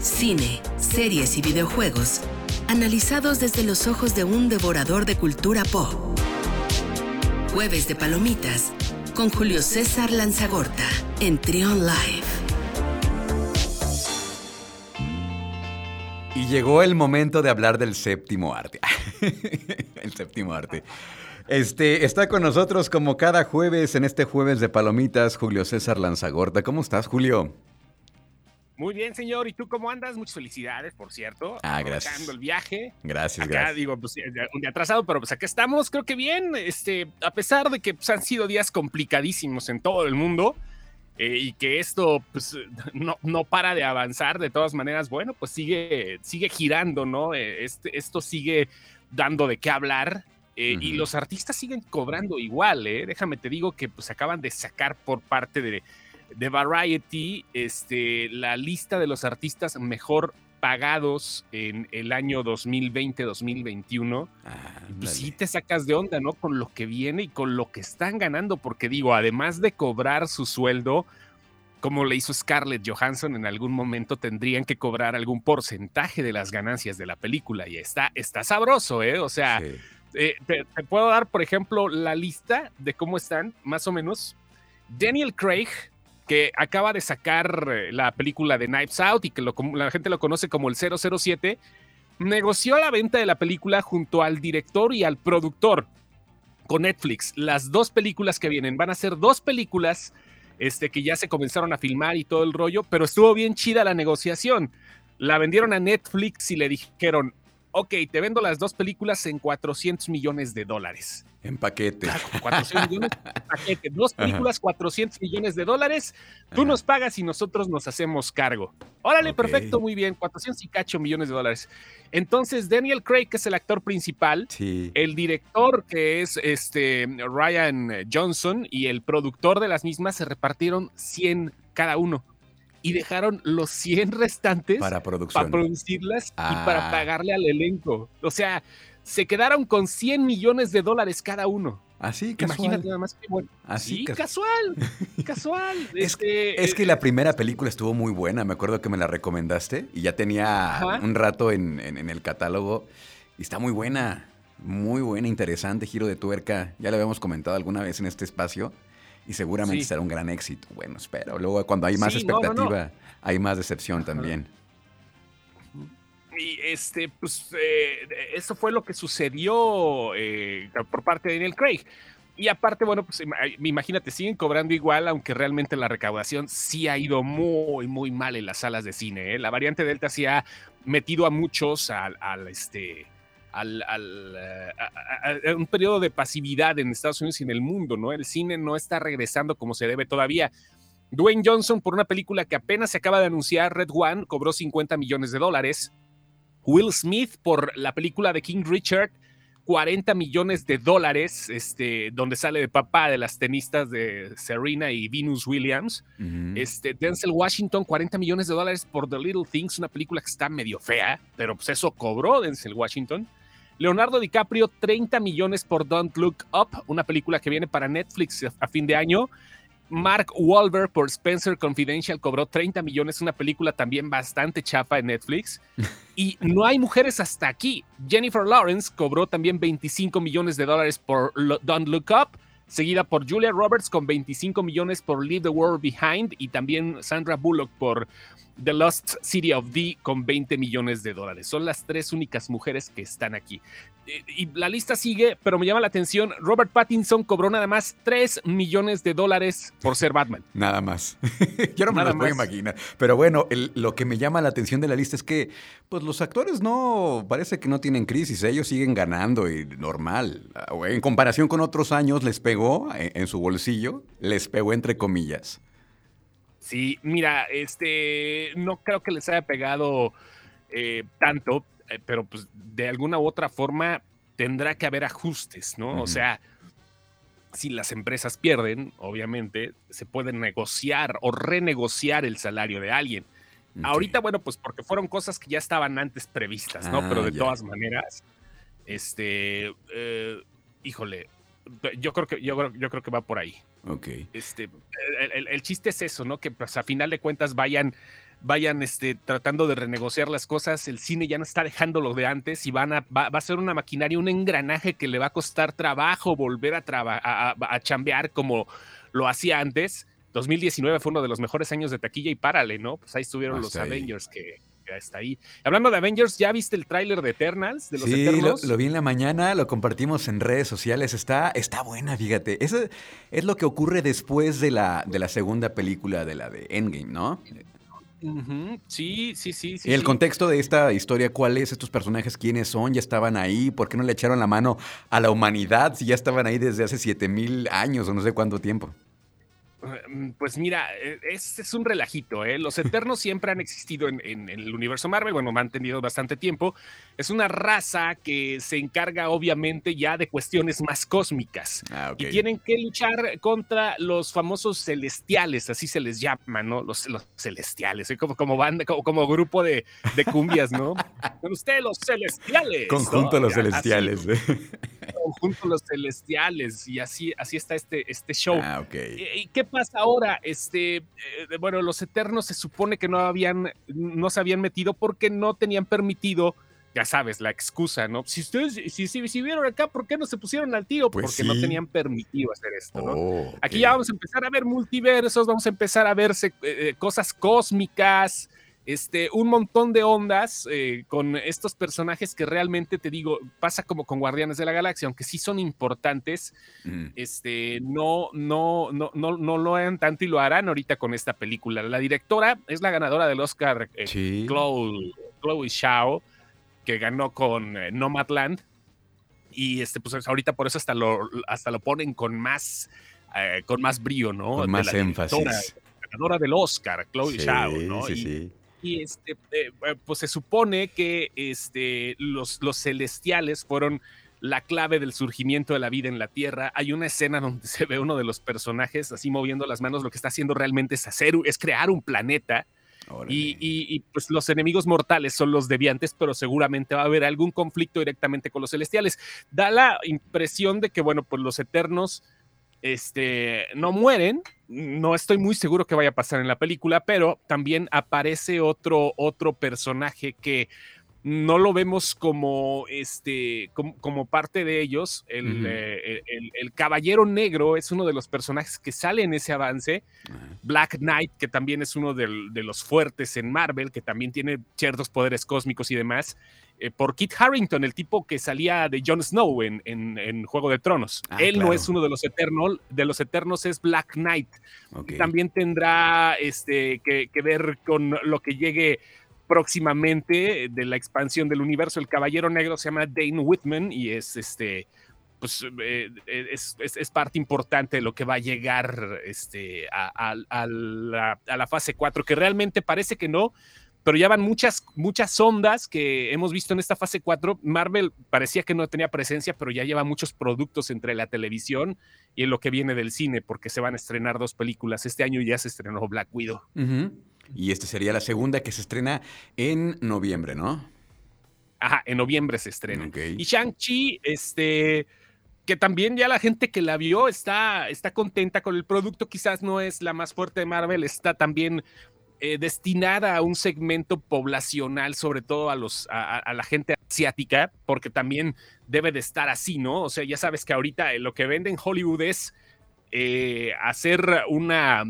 cine, series y videojuegos, analizados desde los ojos de un devorador de cultura pop. Jueves de Palomitas con Julio César Lanzagorta en Trion Live. Y llegó el momento de hablar del séptimo arte. el séptimo arte. Este, está con nosotros como cada jueves en este jueves de Palomitas, Julio César Lanzagorta. ¿Cómo estás, Julio? Muy bien, señor. ¿Y tú cómo andas? Muchas felicidades, por cierto. Ah, gracias. el viaje. Gracias, acá, gracias. digo, pues un día atrasado, pero pues acá estamos. Creo que bien. Este, a pesar de que pues, han sido días complicadísimos en todo el mundo eh, y que esto pues, no, no para de avanzar, de todas maneras, bueno, pues sigue, sigue girando, ¿no? Eh, este, esto sigue dando de qué hablar. Eh, y los artistas siguen cobrando igual, ¿eh? Déjame te digo que pues acaban de sacar por parte de, de Variety este, la lista de los artistas mejor pagados en el año 2020-2021. Ah, pues sí te sacas de onda, ¿no? Con lo que viene y con lo que están ganando, porque digo, además de cobrar su sueldo, como le hizo Scarlett Johansson, en algún momento tendrían que cobrar algún porcentaje de las ganancias de la película y está, está sabroso, ¿eh? O sea, eh, te, te, puedo dar, por ejemplo, la lista de cómo están, más o menos. Daniel Craig, que acaba de sacar eh, la película de Knives Out y que la gente lo conoce como el 007, negoció la venta de la película junto al director y al productor con Netflix. Las dos películas que vienen van a ser dos películas este, que ya se comenzaron a filmar y todo el rollo, pero estuvo bien chida la negociación. La vendieron a Netflix y le dijeron, ok, te vendo las dos películas en 400 millones de dólares. En paquete. Claro, 400 millones en paquete. Dos películas, Ajá. 400 millones de dólares. Tú Ajá. nos pagas y nosotros nos hacemos cargo. Órale, okay. perfecto, muy bien. 400 y cacho millones de dólares. Entonces, Daniel Craig, que es el actor principal, sí. el director, que es este Ryan Johnson, y el productor de las mismas, se repartieron 100 cada uno y dejaron los 100 restantes para, producción. para producirlas ah. y para pagarle al elenco. O sea, se quedaron con 100 millones de dólares cada uno. Así, casual. Imagínate nada más que bueno. Así, sí, casual. casual. es, este, es, que la primera película estuvo muy buena. Me acuerdo que me la recomendaste y ya tenía Ajá. un rato en, en, en, el catálogo. Y está muy buena. Muy buena, interesante, giro de tuerca. Ya lo habíamos comentado alguna vez en este espacio y seguramente sí. será un gran éxito. Bueno, espero. Luego, cuando hay más sí, expectativa, no, no, no. hay más decepción también. Y este, pues, eh, eso fue lo que sucedió eh, por parte de Daniel Craig. Y aparte, bueno, pues imagínate, siguen cobrando igual, aunque realmente la recaudación sí ha ido muy, muy mal en las salas de cine. ¿eh? La variante Delta sí ha metido a muchos al, al este, al, al a, a, a un periodo de pasividad en Estados Unidos y en el mundo, ¿no? El cine no está regresando como se debe todavía. Dwayne Johnson, por una película que apenas se acaba de anunciar, Red One, cobró 50 millones de dólares. Will Smith, por la película de King Richard, 40 millones de dólares, este, donde sale de papá de las tenistas de Serena y Venus Williams. Uh -huh. este, Denzel Washington, 40 millones de dólares por The Little Things, una película que está medio fea, pero pues eso cobró Denzel Washington. Leonardo DiCaprio, 30 millones por Don't Look Up, una película que viene para Netflix a fin de año. Mark Wahlberg por Spencer Confidential cobró 30 millones, una película también bastante chafa en Netflix. Y no hay mujeres hasta aquí. Jennifer Lawrence cobró también 25 millones de dólares por Don't Look Up, seguida por Julia Roberts con 25 millones por Leave the World Behind y también Sandra Bullock por The Lost City of D con 20 millones de dólares. Son las tres únicas mujeres que están aquí. Y la lista sigue, pero me llama la atención. Robert Pattinson cobró nada más 3 millones de dólares por ser Batman. Nada más. Yo no me lo puedo imaginar. Pero bueno, el, lo que me llama la atención de la lista es que, pues los actores no, parece que no tienen crisis. Ellos siguen ganando y normal. En comparación con otros años, les pegó en, en su bolsillo, les pegó entre comillas. Sí, mira, este, no creo que les haya pegado eh, tanto, eh, pero pues de alguna u otra forma tendrá que haber ajustes, ¿no? Uh -huh. O sea, si las empresas pierden, obviamente, se puede negociar o renegociar el salario de alguien. Okay. Ahorita, bueno, pues porque fueron cosas que ya estaban antes previstas, ¿no? Ah, pero de ya. todas maneras, este, eh, híjole, yo creo que yo, yo creo que va por ahí. Ok. Este, el, el, el, chiste es eso, ¿no? Que pues a final de cuentas vayan vayan este, tratando de renegociar las cosas, el cine ya no está dejando lo de antes y van a, va, a ser una maquinaria, un engranaje que le va a costar trabajo volver a, a, a chambear como lo hacía antes. 2019 fue uno de los mejores años de taquilla y párale, ¿no? Pues ahí estuvieron los Avengers que, está ahí. Hablando de Avengers, ¿ya viste el tráiler de Eternals? De los sí, lo, vi en la mañana, lo compartimos en redes sociales. Está, está buena, fíjate. Eso es lo que ocurre después de la, de la segunda película de la de Endgame, ¿no? Sí, sí, sí. sí el contexto de esta historia, ¿cuál es? ¿Estos personajes quiénes son? ¿Ya estaban ahí? ¿Por qué no le echaron la mano a la humanidad si ya estaban ahí desde hace 7000 años o no sé cuánto tiempo? Mm, pues mira, es, es un relajito, ¿eh? Los Eternos siempre han existido en, el universo Marvel, bueno, han tenido bastante tiempo. Es una raza que se encarga obviamente ya de cuestiones más cósmicas. Ah, y tienen que luchar contra los famosos celestiales, así se les llama, ¿no? Los, los celestiales, ¿eh? como, como banda, como, grupo de, de, cumbias, ¿no? Con ustedes los celestiales. Conjunto los celestiales. ¿eh? Conjunto los celestiales, y así, así está este, este show. Ah, ok. ¿Y, qué pasa ahora? Este, eh, bueno, los Eternos se supone que no habían, no se habían metido porque no tenían permitido ya sabes, la excusa, ¿no? Si ustedes, si, si, vieron acá, ¿por qué no se pusieron al tiro? Pues porque no tenían permitido hacer esto, ¿no? Oh, Aquí ya vamos a empezar a ver multiversos, vamos a empezar a ver eh, cosas cósmicas, este, un montón de ondas eh, con estos personajes que realmente te digo, pasa como con Guardianes de la Galaxia, aunque sí son importantes, este, no, no, no, no, no lo harán tanto y lo harán ahorita con esta película. La directora es la ganadora del Oscar, eh, Chloe, Chloe Shao, que ganó con eh, Nomadland. Y este, pues ahorita por eso hasta lo, hasta lo ponen con más, con más brío, ¿no? Con más énfasis. ganadora del Oscar, Chloe Shao, ¿no? Sí, sí. Y este, eh, pues se supone que este, los, los celestiales fueron la clave del surgimiento de la vida en la Tierra. Hay una escena donde se ve uno de los personajes así moviendo las manos. Lo que está haciendo realmente es hacer, es crear un planeta. Y, y, pues los enemigos mortales son los deviantes, pero seguramente va a haber algún conflicto directamente con los celestiales. Da la impresión de que, bueno, pues los eternos este, no mueren. No estoy muy seguro que vaya a pasar en la película, pero también aparece otro, otro personaje que no lo vemos como, este, como, parte de ellos. Eh, el, Caballero Negro es uno de los personajes que sale en ese avance. Black Knight, que también es uno de, los fuertes en Marvel, que también tiene ciertos poderes cósmicos y demás. Eh, por Kit Harrington, el tipo que salía de Jon Snow en, en, Juego de Tronos. Ah, Él no es uno de los eternos, de los eternos es Black Knight. También tendrá este, que, que ver con lo que llegue próximamente de la expansión del universo. El Caballero Negro se llama Dane Whitman y es este. Pues eh, es, es, parte importante de lo que va a llegar este, a, la, a la fase 4, que realmente parece que no, pero ya van muchas, muchas ondas que hemos visto en esta fase 4. Marvel parecía que no tenía presencia, pero ya lleva muchos productos entre la televisión y en lo que viene del cine, porque se van a estrenar dos películas. Este año ya se estrenó Black Widow. Y esta sería la segunda que se estrena en noviembre, ¿no? Ajá, en noviembre se estrena. Y Shang-Chi, este, que también ya la gente que la vio está, está contenta con el producto, quizás no es la más fuerte de Marvel, está también eh, destinada a un segmento poblacional, sobre todo a, los, a, la gente asiática, porque también debe de estar así, ¿no? O sea, ya sabes que ahorita lo que vende en Hollywood es eh, hacer una,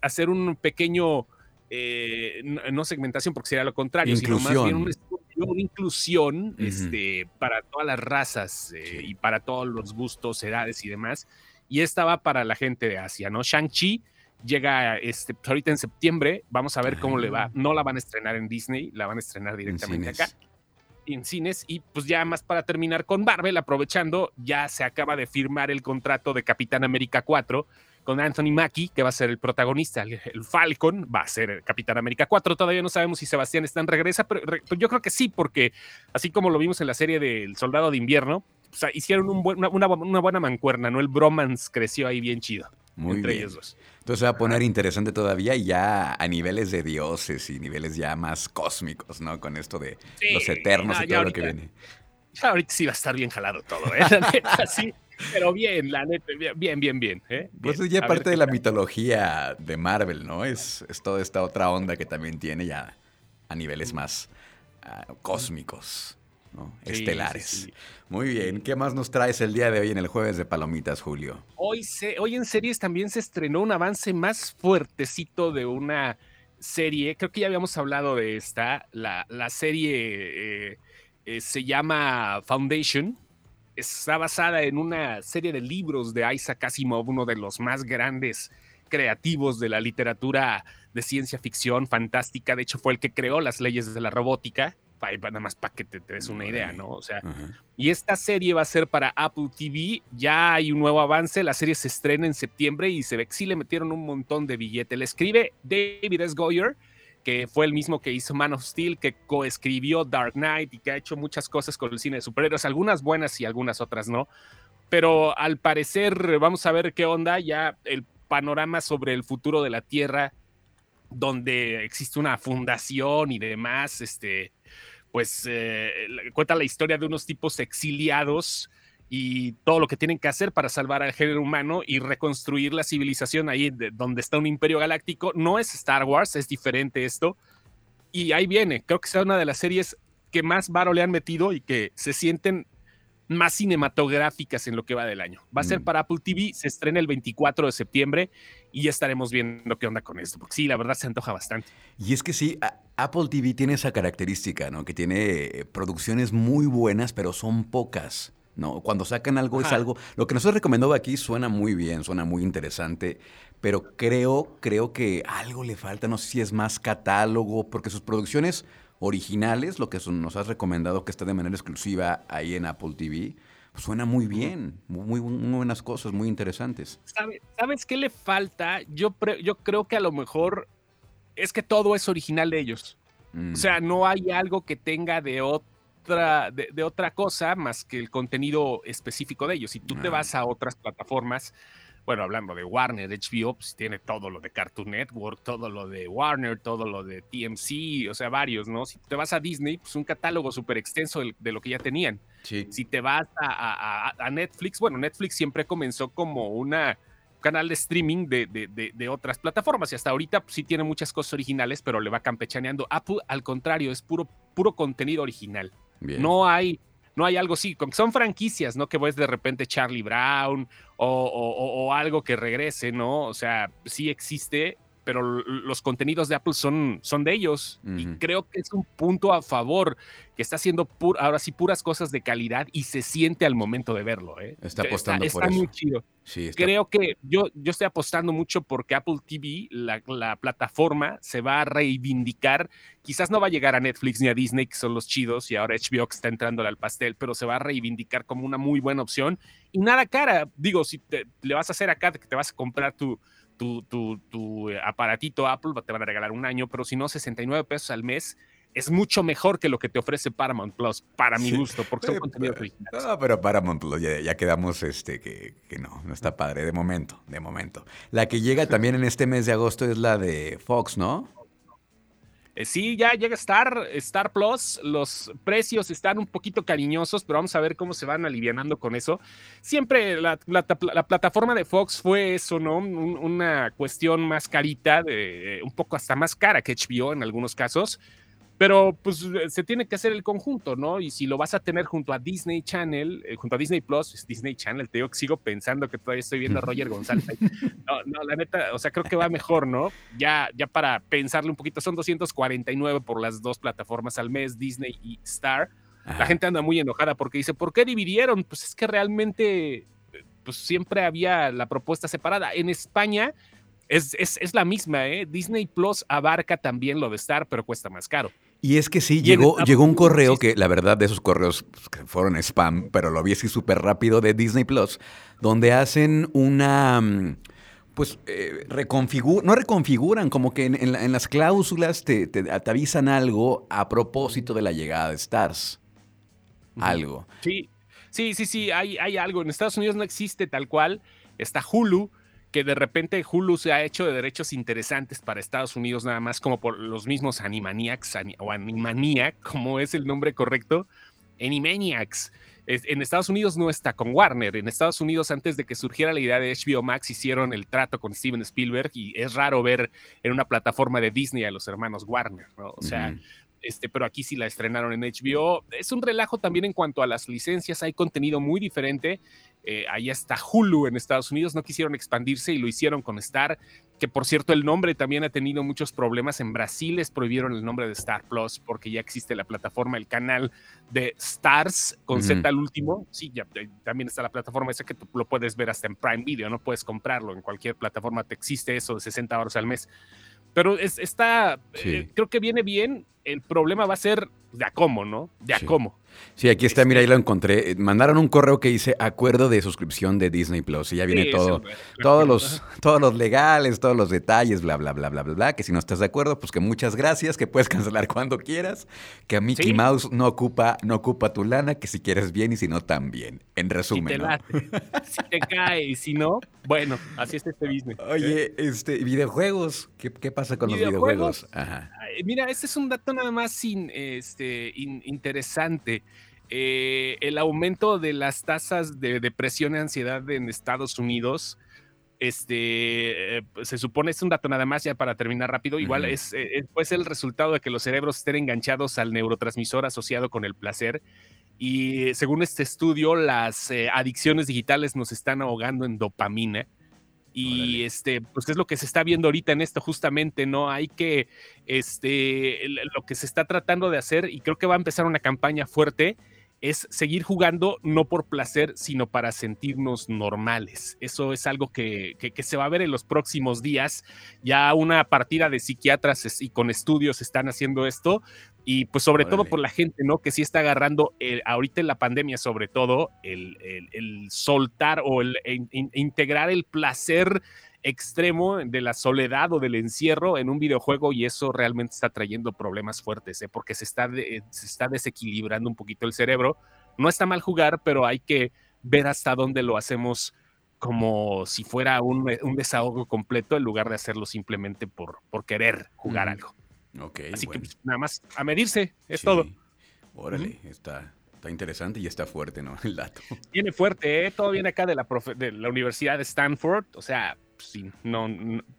hacer un pequeño eh, no, segmentación porque sería lo contrario, sino más bien una, inclusión este, para todas las razas eh, y para todos los gustos, edades y demás. Y esta va para la gente de Asia, ¿no? Shang-Chi llega este, pues, ahorita en septiembre, vamos a ver cómo le va. Ah. No la van a estrenar en Disney, la van a estrenar directamente acá en cines y pues ya más para terminar con Marvel, aprovechando, ya se acaba de firmar el contrato de Capitán América 4 con Anthony Mackie, que va a ser el protagonista, el, Falcon, va a ser el Capitán América 4. Todavía no sabemos si Sebastián Stan regresa, pero, yo creo que sí, porque así como lo vimos en la serie del Soldado de Invierno, hicieron una, buena mancuerna, ¿no? El bromance creció ahí bien chido. Muy entre ellos dos. Entonces va a poner interesante todavía y ya a niveles de dioses y niveles ya más cósmicos, ¿no? Con esto de los eternos y todo lo que viene. ahorita sí va a estar bien jalado todo, ¿eh? sí Pero bien, la neta, bien, bien, bien. ¿eh? Pues es ya parte de la mitología de Marvel, ¿no? Es, es, toda esta otra onda que también tiene ya a niveles más ah, cósmicos, ¿no? Estelares. Muy bien, ¿qué más nos traes el día de hoy en el jueves de Palomitas, Julio? Hoy, hoy en series también se estrenó un avance más fuertecito de una serie, creo que ya habíamos hablado de esta, la, serie eh, eh, se llama Foundation, está basada en una serie de libros de Isaac Asimov, uno de los más grandes creativos de la literatura de ciencia ficción fantástica. De hecho, fue el que creó las leyes de la robótica. Nada más para que te, des una idea, ¿no? O sea, y esta serie va a ser para Apple TV. Ya hay un nuevo avance. La serie se estrena en septiembre y se ve que sí le metieron un montón de billete. Le escribe David S. Goyer, que fue el mismo que hizo Man of Steel, que coescribió Dark Knight y que ha hecho muchas cosas con el cine de superhéroes, algunas buenas y algunas otras no. Pero al parecer, vamos a ver qué onda, ya el panorama sobre el futuro de la Tierra, donde existe una fundación y demás, este, pues eh, cuenta la historia de unos tipos exiliados y todo lo que tienen que hacer para salvar al género humano y reconstruir la civilización ahí donde está un imperio galáctico. No es Star Wars, es diferente esto. Y ahí viene, creo que sea una de las series que más varo le han metido y que se sienten más cinematográficas en lo que va del año. Va a ser mm. para Apple TV, se estrena el 24 de septiembre y ya estaremos viendo qué onda con esto, porque sí, la verdad se antoja bastante. Y es que sí, Apple TV tiene esa característica, ¿no? Que tiene eh, producciones muy buenas, pero son pocas. ¿no? Cuando sacan algo es algo. Lo que nosotros recomendamos aquí suena muy bien, suena muy interesante, pero creo, creo que algo le falta. No sé si es más catálogo, porque sus producciones originales, lo que nos has recomendado que está de manera exclusiva ahí en Apple TV, pues suena muy bien, muy, buenas cosas, muy interesantes. ¿Sabes qué le falta? Yo, yo creo que a lo mejor es que todo es original de ellos. O mm. sea, no hay algo que tenga de otro de, otra cosa más que el contenido específico de ellos. Si tú te ah. vas a otras plataformas, bueno, hablando de Warner, HBO, pues tiene todo lo de Cartoon Network, todo lo de Warner, todo lo de TMC, o sea, varios, ¿no? Si te vas a Disney, pues un catálogo súper extenso de, lo que ya tenían. Si te vas a, Netflix, bueno, Netflix siempre comenzó como una canal de streaming de, de, otras plataformas y hasta ahorita pues, sí tiene muchas cosas originales, pero le va campechaneando. Apple, al contrario, es puro, puro contenido original. No hay, no hay algo así, son franquicias, ¿no? Que ves de repente Charlie Brown o, algo que regrese, ¿no? O sea, sí existe, pero los contenidos de Apple son, son de ellos. Y creo que es un punto a favor, que está haciendo ahora sí puras cosas de calidad y se siente al momento de verlo. ¿eh? Está apostando por está muy chido. Creo que yo, yo estoy apostando mucho porque Apple TV, la, la, plataforma, se va a reivindicar. Quizás no va a llegar a Netflix ni a Disney, que son los chidos, y ahora HBO está entrando al pastel, pero se va a reivindicar como una muy buena opción. Y nada cara, digo, si le vas a hacer acá que te vas a comprar tu tu, tu, eh, aparatito Apple, te van a regalar un año, pero si no, 69 pesos al mes es mucho mejor que lo que te ofrece Paramount Plus, para mi gusto, porque son contenidos originales. No, pero Paramount Plus ya, quedamos este, que, que, no, no está padre, de momento, de momento. La que llega también en este mes de agosto es la de Fox, ¿no? Eh, sí, ya llega Star, Star Plus, los precios están un poquito cariñosos, pero vamos a ver cómo se van alivianando con eso. Siempre la, plataforma de Fox fue eso, ¿no? una cuestión más carita, de, un poco hasta más cara que HBO en algunos casos. Pero pues eh, se tiene que hacer el conjunto, ¿no? Y si lo vas a tener junto a Disney Channel, eh, junto a Disney Plus, es Disney Channel, te digo que sigo pensando que todavía estoy viendo a Roger González. No, no, la neta, o sea, creo que va mejor, ¿no? Ya, ya para pensarle un poquito, son 249 por las dos plataformas al mes, Disney y Star. La gente anda muy enojada porque dice, ¿por qué dividieron? Pues es que realmente, pues siempre había la propuesta separada. En España es, es, es la misma, ¿eh? Disney Plus abarca también lo de Star, pero cuesta más caro. Y es que sí, llegó, llegó un correo que la verdad de esos correos que fueron spam, pero lo vi así súper rápido de Disney Plus, donde hacen una mm, pues eh, reconfiguran, no reconfiguran, como que en, las cláusulas te, te, avisan algo a propósito de la llegada de Stars. Algo. Sí, sí, sí, sí, hay, hay algo. En Estados Unidos no existe tal cual. Está Hulu, que de repente Hulu se ha hecho de derechos interesantes para Estados Unidos nada más como por los mismos Animaniacs o Animania, como es el nombre correcto, Animaniacs. en Estados Unidos no está con Warner. En Estados Unidos, antes de que surgiera la idea de HBO Max, hicieron el trato con Steven Spielberg y es raro ver en una plataforma de Disney a los hermanos Warner, ¿no? O sea, este, pero aquí sí la estrenaron en HBO. Es un relajo también en cuanto a las licencias, hay contenido muy diferente. Eh, ahí está Hulu en Estados Unidos, no quisieron expandirse y lo hicieron con Star, que por cierto el nombre también ha tenido muchos problemas. En Brasil les prohibieron el nombre de Star Plus porque ya existe la plataforma, el canal de Stars con Z al último. Sí, ya, también está la plataforma esa que tú lo puedes ver hasta en Prime Video, no puedes comprarlo en cualquier plataforma, te existe eso de 60 horas al mes. Pero es, está, eh, creo que viene bien. El problema va a ser de a cómo, ¿no? De a cómo. Sí, aquí está, mira, ahí lo encontré. Mandaron un correo que dice acuerdo de suscripción de Disney Plus. Y ya viene todo, todos los, todos los legales, todos los detalles, bla, bla, bla, bla, bla, bla. Que si no estás de acuerdo, pues que muchas gracias, que puedes cancelar cuando quieras, que a Mickey Mouse no ocupa, no ocupa tu lana, que si quieres bien y si no también. En resumen. Si te, ¿no? si te cae y si no, bueno, así es este business. Oye, este, videojuegos, ¿qué, qué pasa con los videojuegos? Ajá. Mira, este es un dato nada más este, interesante. Eh, el aumento de las tasas de depresión y ansiedad en Estados Unidos, este, eh, se supone, es un dato nada más ya para terminar rápido, igual es, eh, pues el resultado de que los cerebros estén enganchados al neurotransmisor asociado con el placer. Y según este estudio, las adicciones digitales nos están ahogando en dopamina. Y este, pues es lo que se está viendo ahorita en esto, justamente, ¿no? Hay que, este, lo que se está tratando de hacer, y creo que va a empezar una campaña fuerte, es seguir jugando no por placer, sino para sentirnos normales. Eso es algo que, se va a ver en los próximos días. Ya una partida de psiquiatras y con estudios están haciendo esto. Y pues sobre todo por la gente, ¿no? Que sí está agarrando ahorita en la pandemia, sobre todo, el, soltar o el integrar el placer extremo de la soledad o del encierro en un videojuego y eso realmente está trayendo problemas fuertes, ¿eh? porque se está, se está desequilibrando un poquito el cerebro. No está mal jugar, pero hay que ver hasta dónde lo hacemos como si fuera un, desahogo completo en lugar de hacerlo simplemente por, por querer jugar algo. Así que pues, nada más a medirse, es todo. Órale, está, está interesante y está fuerte, ¿no? El dato. Viene fuerte, ¿eh? Todo viene acá de la, de la Universidad de Stanford, o sea, sí, no,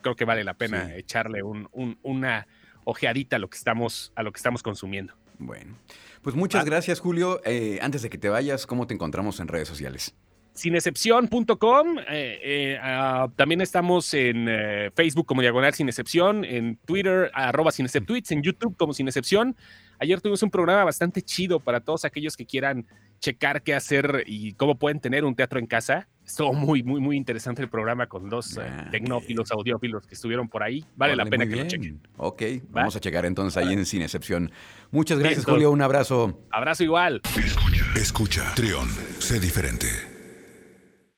creo que vale la pena echarle una ojeadita a lo que estamos, a lo que estamos consumiendo. Bueno, pues muchas ah. gracias, Julio. Eh, antes de que te vayas, ¿cómo te encontramos en redes sociales? Sinexcepción.com. Eh, eh, ah, también estamos en Facebook como Diagonal Sin Excepción, en Twitter, arroba Sin en YouTube como Sin Excepción. Ayer tuvimos un programa bastante chido para todos aquellos que quieran checar qué hacer y cómo pueden tener un teatro en casa. Estuvo muy, muy, muy interesante el programa con dos eh, tecnófilos, audiófilos que estuvieron por ahí. Vale la pena que lo chequen. Ok, vamos a checar entonces ahí en Sin Excepción. Muchas gracias, Julio. Un abrazo. Abrazo igual. Escucha, escucha. Trión, sé diferente.